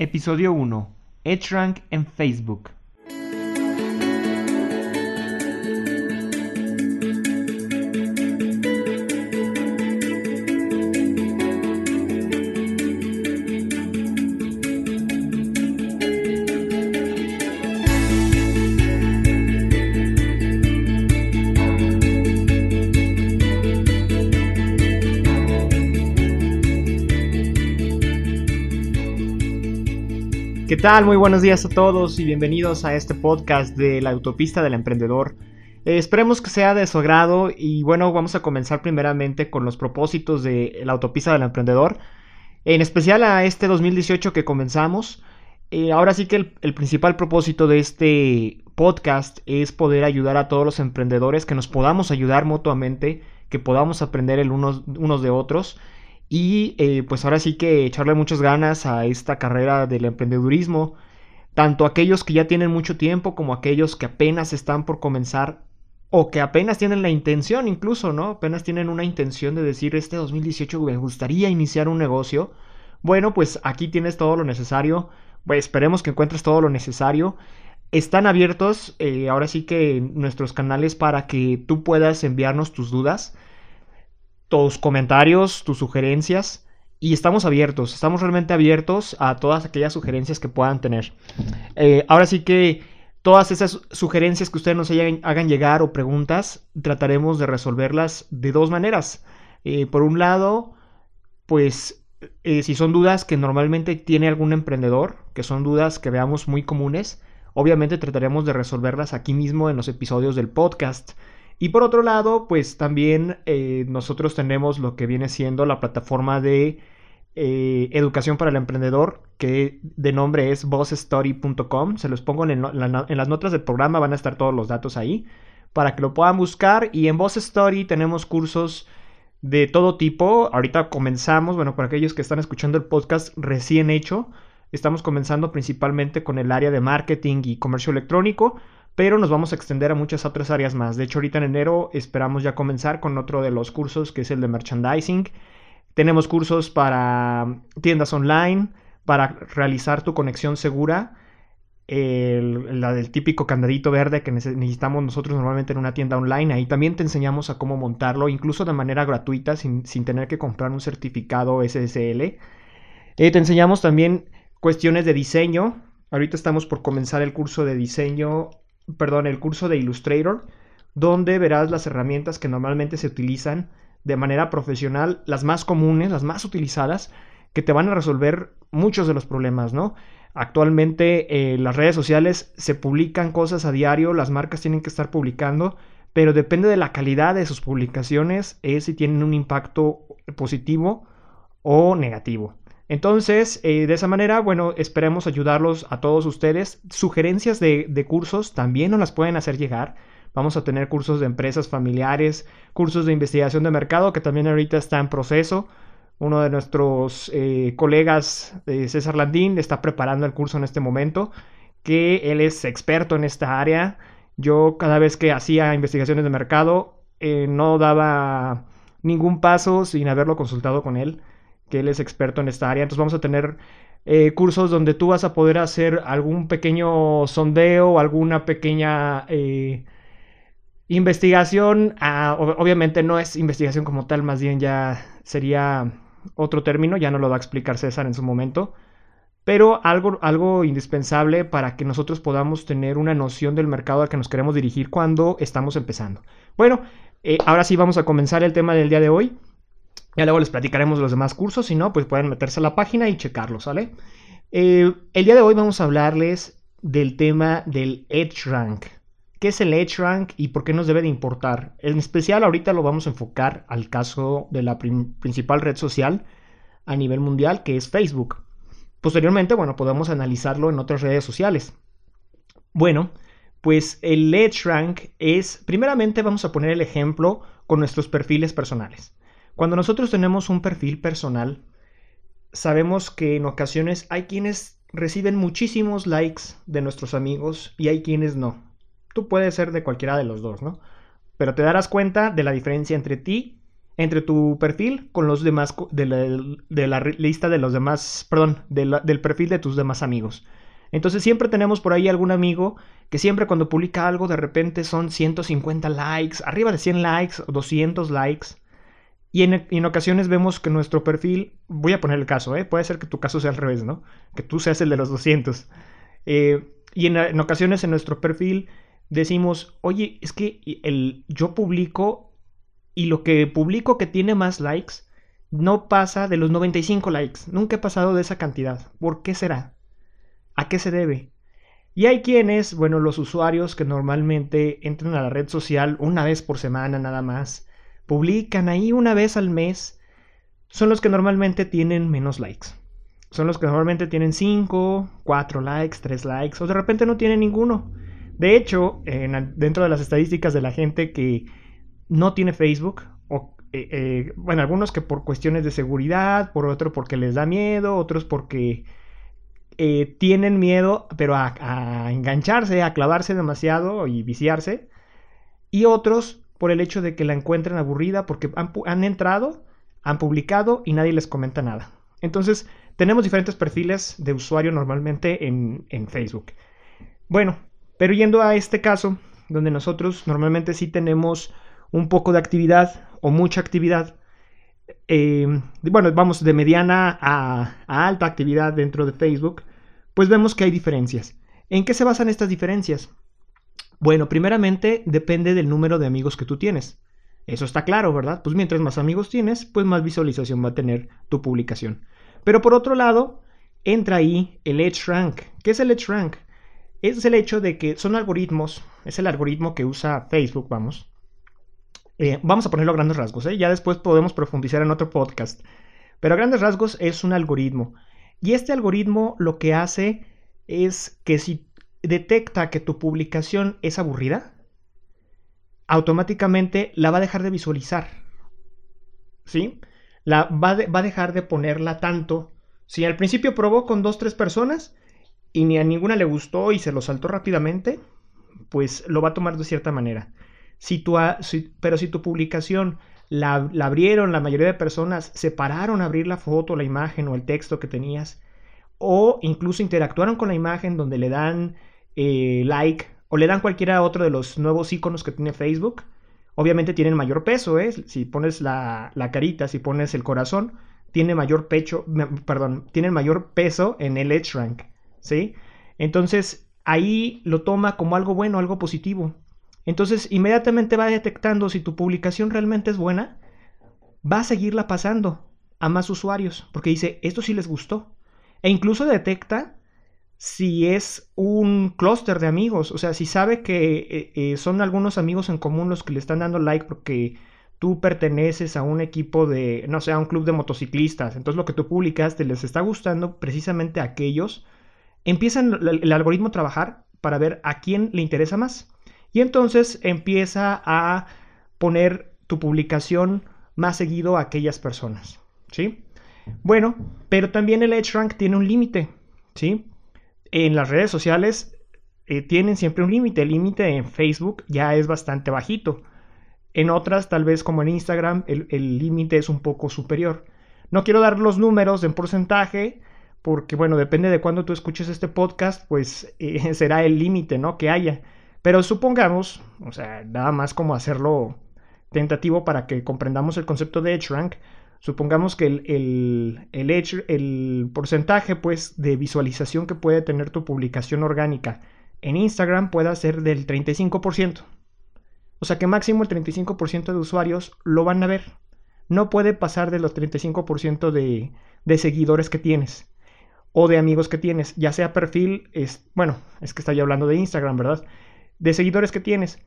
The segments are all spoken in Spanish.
Episodio 1. EdgeRank en Facebook. ¿Qué tal? Muy buenos días a todos y bienvenidos a este podcast de la autopista del emprendedor. Eh, esperemos que sea de su agrado y bueno, vamos a comenzar primeramente con los propósitos de la autopista del emprendedor, en especial a este 2018 que comenzamos. Eh, ahora sí que el, principal propósito de este podcast es poder ayudar a todos los emprendedores, que nos podamos ayudar mutuamente, que podamos aprender el unos, unos de otros y eh, pues ahora sí que echarle muchas ganas a esta carrera del emprendedurismo, tanto aquellos que ya tienen mucho tiempo como aquellos que apenas están por comenzar o que apenas tienen la intención incluso, ¿no? Apenas tienen una intención de decir, este 2018 me gustaría iniciar un negocio. Bueno, pues aquí tienes todo lo necesario. Pues esperemos que encuentres todo lo necesario. Están abiertos eh, ahora sí que nuestros canales para que tú puedas enviarnos tus dudas tus comentarios, tus sugerencias y estamos abiertos, estamos realmente abiertos a todas aquellas sugerencias que puedan tener. Eh, ahora sí que todas esas sugerencias que ustedes nos hagan, llegar o preguntas, trataremos de resolverlas de dos maneras. Eh, por un lado, pues eh, si son dudas que normalmente tiene algún emprendedor, que son dudas que veamos muy comunes, obviamente trataremos de resolverlas aquí mismo en los episodios del podcast. Y por otro lado, pues también eh, nosotros tenemos lo que viene siendo la plataforma de eh, educación para el emprendedor, que de nombre es bossstory.com. Se los pongo en, las notas del programa, van a estar todos los datos ahí para que lo puedan buscar. Y en Boss Story tenemos cursos de todo tipo. Ahorita comenzamos, bueno, para aquellos que están escuchando el podcast recién hecho, estamos comenzando principalmente con el área de marketing y comercio electrónico pero nos vamos a extender a muchas otras áreas más. De hecho, ahorita en enero esperamos ya comenzar con otro de los cursos que es el de merchandising. Tenemos cursos para tiendas online, para realizar tu conexión segura, la del típico candadito verde que necesitamos nosotros normalmente en una tienda online. Ahí también te enseñamos a cómo montarlo, incluso de manera gratuita, sin, tener que comprar un certificado SSL. Eh, te enseñamos también cuestiones de diseño. Ahorita estamos por comenzar el curso de diseño perdón, el curso de Illustrator, donde verás las herramientas que normalmente se utilizan de manera profesional, las más comunes, las más utilizadas, que te van a resolver muchos de los problemas, ¿no? Actualmente en eh, las redes sociales se publican cosas a diario, las marcas tienen que estar publicando, pero depende de la calidad de sus publicaciones, es si tienen un impacto positivo o negativo. Entonces, eh, de esa manera, bueno, esperemos ayudarlos a todos ustedes. Sugerencias de, cursos también nos las pueden hacer llegar. Vamos a tener cursos de empresas familiares, cursos de investigación de mercado, que también ahorita está en proceso. Uno de nuestros eh, colegas, eh, César Landín, está preparando el curso en este momento, que él es experto en esta área. Yo cada vez que hacía investigaciones de mercado, no daba ningún paso sin haberlo consultado con él que él es experto en esta área. Entonces vamos a tener eh, cursos donde tú vas a poder hacer algún pequeño sondeo, alguna pequeña eh, investigación. Ah, obviamente no es investigación como tal, más bien ya sería otro término, ya no lo va a explicar César en su momento. Pero algo, algo indispensable para que nosotros podamos tener una noción del mercado al que nos queremos dirigir cuando estamos empezando. Bueno, eh, ahora sí vamos a comenzar el tema del día de hoy. Ya luego les platicaremos los demás cursos, si no, pues pueden meterse a la página y checarlos, ¿sale? Eh, el día de hoy vamos a hablarles del tema del Edge Rank. ¿Qué es el Edge Rank y por qué nos debe de importar? En especial ahorita lo vamos a enfocar al caso de la principal red social a nivel mundial, que es Facebook. Posteriormente, bueno, podemos analizarlo en otras redes sociales. Bueno, pues el Edge Rank es, primeramente vamos a poner el ejemplo con nuestros perfiles personales. Cuando nosotros tenemos un perfil personal, sabemos que en ocasiones hay quienes reciben muchísimos likes de nuestros amigos y hay quienes no. Tú puedes ser de cualquiera de los dos, ¿no? Pero te darás cuenta de la diferencia entre ti entre tu perfil con los demás, de la, lista de los demás, perdón, del perfil de tus demás amigos. Entonces siempre tenemos por ahí algún amigo que siempre cuando publica algo de repente son 150 likes, arriba de 100 likes o 200 likes. Y en, ocasiones vemos que nuestro perfil, voy a poner el caso, ¿eh? puede ser que tu caso sea al revés, ¿no? Que tú seas el de los 200. Eh, y en, ocasiones en nuestro perfil decimos, oye, es que el, yo publico y lo que publico que tiene más likes no pasa de los 95 likes. Nunca he pasado de esa cantidad. ¿Por qué será? ¿A qué se debe? Y hay quienes, bueno, los usuarios que normalmente entran a la red social una vez por semana nada más, publican ahí una vez al mes, son los que normalmente tienen menos likes. Son los que normalmente tienen 5, 4 likes, 3 likes, o de repente no tienen ninguno. De hecho, dentro de las estadísticas de la gente que no tiene Facebook, o eh, eh, bueno, algunos que por cuestiones de seguridad, por otro porque les da miedo, otros porque eh, tienen miedo, pero a, engancharse, a clavarse demasiado y viciarse. Y otros por el hecho de que la encuentren aburrida porque han, entrado, han publicado y nadie les comenta nada. Entonces, tenemos diferentes perfiles de usuario normalmente en, Facebook. Bueno, pero yendo a este caso, donde nosotros normalmente sí tenemos un poco de actividad o mucha actividad, eh, bueno, vamos de mediana a, alta actividad dentro de Facebook, pues vemos que hay diferencias. ¿En qué se basan estas diferencias? Bueno, primeramente depende del número de amigos que tú tienes. Eso está claro, ¿verdad? Pues mientras más amigos tienes, pues más visualización va a tener tu publicación. Pero por otro lado, entra ahí el Edge Rank. ¿Qué es el Edge Rank? Es el hecho de que son algoritmos, es el algoritmo que usa Facebook, vamos. Eh, vamos a ponerlo a grandes rasgos, ¿eh? ya después podemos profundizar en otro podcast. Pero a grandes rasgos es un algoritmo y este algoritmo lo que hace es que si detecta que tu publicación es aburrida, automáticamente la va a dejar de visualizar. ¿Sí? La va, va a dejar de ponerla tanto. Si al principio probó con dos, tres personas y ni a ninguna le gustó y se lo saltó rápidamente, pues lo va a tomar de cierta manera. Si tu, pero si tu publicación la, abrieron, la mayoría de personas se pararon a abrir la foto, la imagen o el texto que tenías, o incluso interactuaron con la imagen donde le dan eh, like o le dan cualquiera otro de los nuevos iconos que tiene Facebook, obviamente tienen mayor peso, ¿eh? Si pones la, carita, si pones el corazón, tiene mayor pecho, perdón, tienen mayor peso en el Edge Rank, ¿sí? Entonces, ahí lo toma como algo bueno, algo positivo. Entonces inmediatamente va detectando si tu publicación realmente es buena, va a seguirla pasando a más usuarios, porque dice, esto sí les gustó. E incluso detecta si es un clúster de amigos, o sea, si sabe que eh, eh, son algunos amigos en común los que le están dando like porque tú perteneces a un equipo de, no sé, a un club de motociclistas, entonces lo que tú publicaste les está gustando precisamente a aquellos, empiezan el algoritmo a trabajar para ver a quién le interesa más. Y entonces empieza a poner tu publicación más seguido a aquellas personas, ¿sí? Bueno, pero también el rank tiene un límite, ¿sí? En las redes sociales eh, tienen siempre un límite. El límite en Facebook ya es bastante bajito. En otras, tal vez como en Instagram, el límite es un poco superior. No quiero dar los números en porcentaje, porque bueno, depende de cuándo tú escuches este podcast, pues eh, será el límite, ¿no? Que haya. Pero supongamos, o sea, nada más como hacerlo tentativo para que comprendamos el concepto de rank, supongamos que el, el, el porcentaje pues, de visualización que puede tener tu publicación orgánica en Instagram pueda ser del 35%. O sea que máximo el 35% de usuarios lo van a ver. No puede pasar de los 35% de, de seguidores que tienes o de amigos que tienes, ya sea perfil, es, bueno, es que estoy hablando de Instagram, ¿verdad? de seguidores que tienes.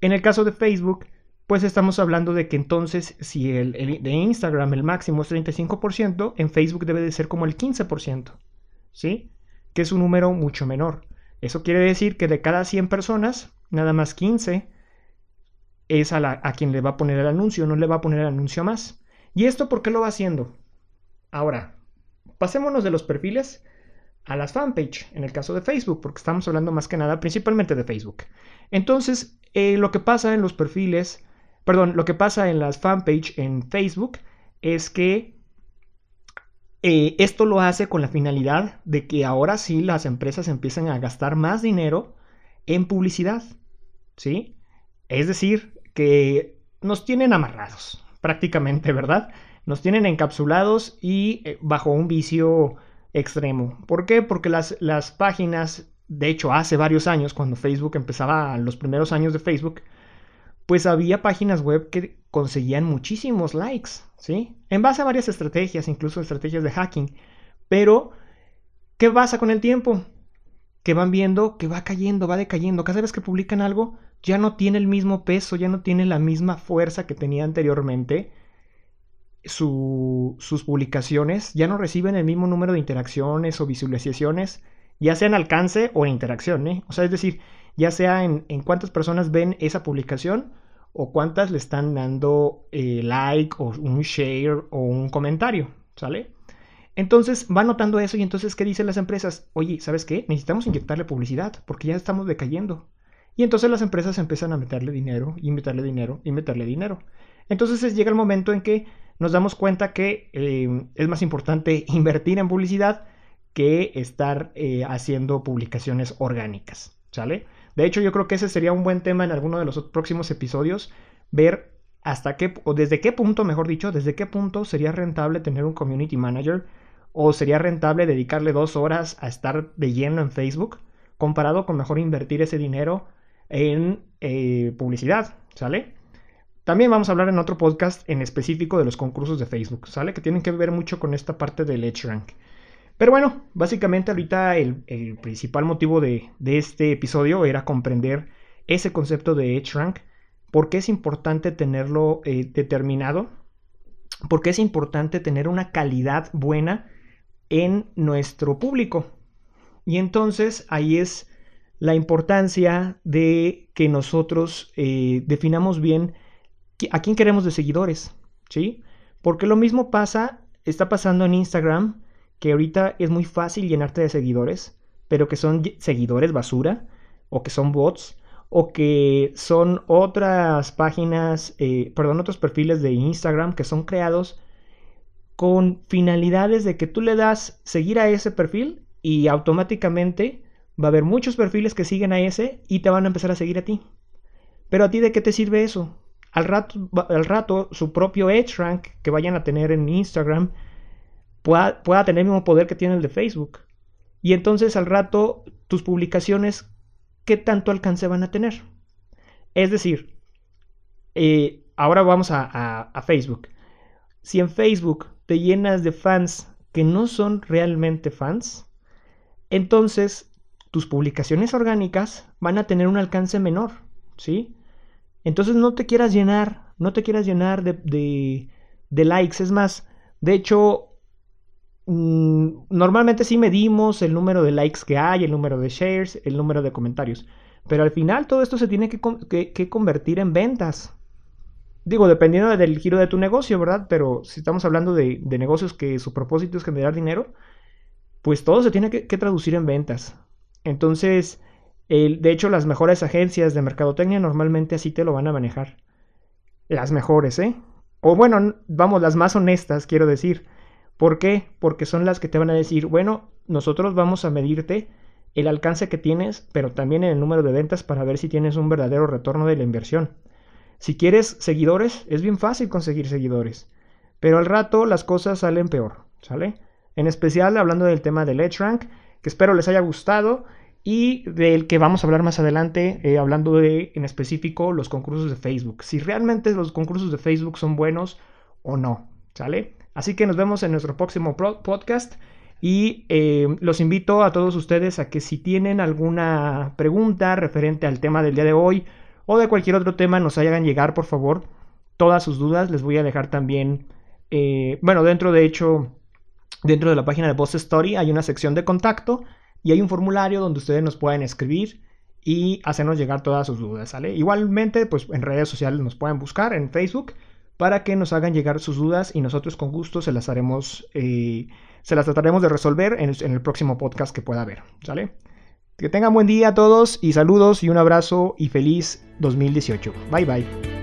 En el caso de Facebook, pues estamos hablando de que entonces si el, de Instagram el máximo es 35%, en Facebook debe de ser como el 15%, ¿sí? Que es un número mucho menor. Eso quiere decir que de cada 100 personas, nada más 15 es a, la, a quien le va a poner el anuncio, no le va a poner el anuncio más. ¿Y esto por qué lo va haciendo? Ahora, pasémonos de los perfiles a las fanpage, en el caso de Facebook, porque estamos hablando más que nada principalmente de Facebook. Entonces, eh, lo que pasa en los perfiles perdón, lo que pasa en las fanpage en Facebook es que eh, esto lo hace con la finalidad de que ahora sí las empresas empiezan a gastar más dinero en publicidad, ¿sí? Es decir, que nos tienen amarrados, prácticamente, ¿verdad? Nos tienen encapsulados y eh, bajo un vicio extremo. ¿Por qué? Porque las, las páginas, de hecho, hace varios años, cuando Facebook empezaba, los primeros años de Facebook, pues había páginas web que conseguían muchísimos likes, ¿sí? En base a varias estrategias, incluso estrategias de hacking. Pero, ¿qué pasa con el tiempo? Que van viendo que va cayendo, va decayendo. Cada vez que publican algo, ya no tiene el mismo peso, ya no tiene la misma fuerza que tenía anteriormente. sus publicaciones ya no reciben el mismo número de interacciones o visualizaciones, ya sea en alcance o en interacción. ¿eh? O sea, es decir, ya sea en, cuántas personas ven esa publicación o cuántas le están dando eh, like o un share o un comentario, ¿sale? Entonces va notando eso y entonces ¿qué dicen las empresas? Oye, ¿sabes qué? Necesitamos inyectarle publicidad porque ya estamos decayendo. Y entonces las empresas empiezan a meterle dinero y meterle dinero y meterle dinero. Entonces llega el momento en que nos damos cuenta que eh, es más importante invertir en publicidad que estar eh, haciendo publicaciones orgánicas, ¿sale? De hecho, yo creo que ese sería un buen tema en alguno de los próximos episodios, ver hasta qué, o desde qué punto, mejor dicho, desde qué punto sería rentable tener un community manager o sería rentable dedicarle dos horas a estar de lleno en Facebook, comparado con mejor invertir ese dinero en eh, publicidad, ¿sale? También vamos a hablar en otro podcast en específico de los concursos de Facebook, ¿sale? Que tienen que ver mucho con esta parte del EdgeRank. Pero bueno, básicamente ahorita el, principal motivo de, este episodio era comprender ese concepto de EdgeRank, por qué es importante tenerlo eh, determinado, por qué es importante tener una calidad buena en nuestro público. Y entonces ahí es la importancia de que nosotros eh, definamos bien a quién queremos de seguidores, ¿sí? Porque lo mismo pasa, está pasando en Instagram, que ahorita es muy fácil llenarte de seguidores, pero que son seguidores basura, o que son bots, o que son otras páginas, eh, perdón, otros perfiles de Instagram que son creados con finalidades de que tú le das seguir a ese perfil y automáticamente va a haber muchos perfiles que siguen a ese y te van a empezar a seguir a ti. Pero a ti de qué te sirve eso? Al rato, al rato su propio Edge Rank que vayan a tener en Instagram pueda, tener el mismo poder que tiene el de Facebook. Y entonces al rato tus publicaciones, ¿qué tanto alcance van a tener? Es decir, eh, ahora vamos a, Facebook. Si en Facebook te llenas de fans que no son realmente fans, entonces tus publicaciones orgánicas van a tener un alcance menor, ¿sí? Entonces no te quieras llenar, no te quieras llenar de, de, de likes. Es más, de hecho, normalmente sí medimos el número de likes que hay, el número de shares, el número de comentarios. Pero al final todo esto se tiene que, convertir en ventas. Digo, dependiendo del giro de tu negocio, ¿verdad? Pero si estamos hablando de, negocios que su propósito es generar dinero, pues todo se tiene que, traducir en ventas. Entonces, de hecho, las mejores agencias de mercadotecnia normalmente así te lo van a manejar. Las mejores, ¿eh? O bueno, vamos, las más honestas, quiero decir. ¿Por qué? Porque son las que te van a decir, bueno, nosotros vamos a medirte el alcance que tienes, pero también el número de ventas para ver si tienes un verdadero retorno de la inversión. Si quieres seguidores, es bien fácil conseguir seguidores, pero al rato las cosas salen peor, ¿sale? En especial hablando del tema del Edge Rank, que espero les haya gustado y del que vamos a hablar más adelante, eh, hablando de en específico los concursos de Facebook. Si realmente los concursos de Facebook son buenos o no, ¿sale? Así que nos vemos en nuestro próximo podcast y eh, los invito a todos ustedes a que si tienen alguna pregunta referente al tema del día de hoy o de cualquier otro tema nos hagan llegar por favor todas sus dudas. Les voy a dejar también, eh, bueno, dentro de hecho, dentro de la página de Boss Story hay una sección de contacto y hay un formulario donde ustedes nos pueden escribir y hacernos llegar todas sus dudas, ¿sale? Igualmente, pues en redes sociales nos pueden buscar en Facebook para que nos hagan llegar sus dudas y nosotros con gusto se las haremos, eh, se las trataremos de resolver en, en, el próximo podcast que pueda haber, ¿sale? Que tengan buen día a todos y saludos y un abrazo y feliz 2018. Bye bye.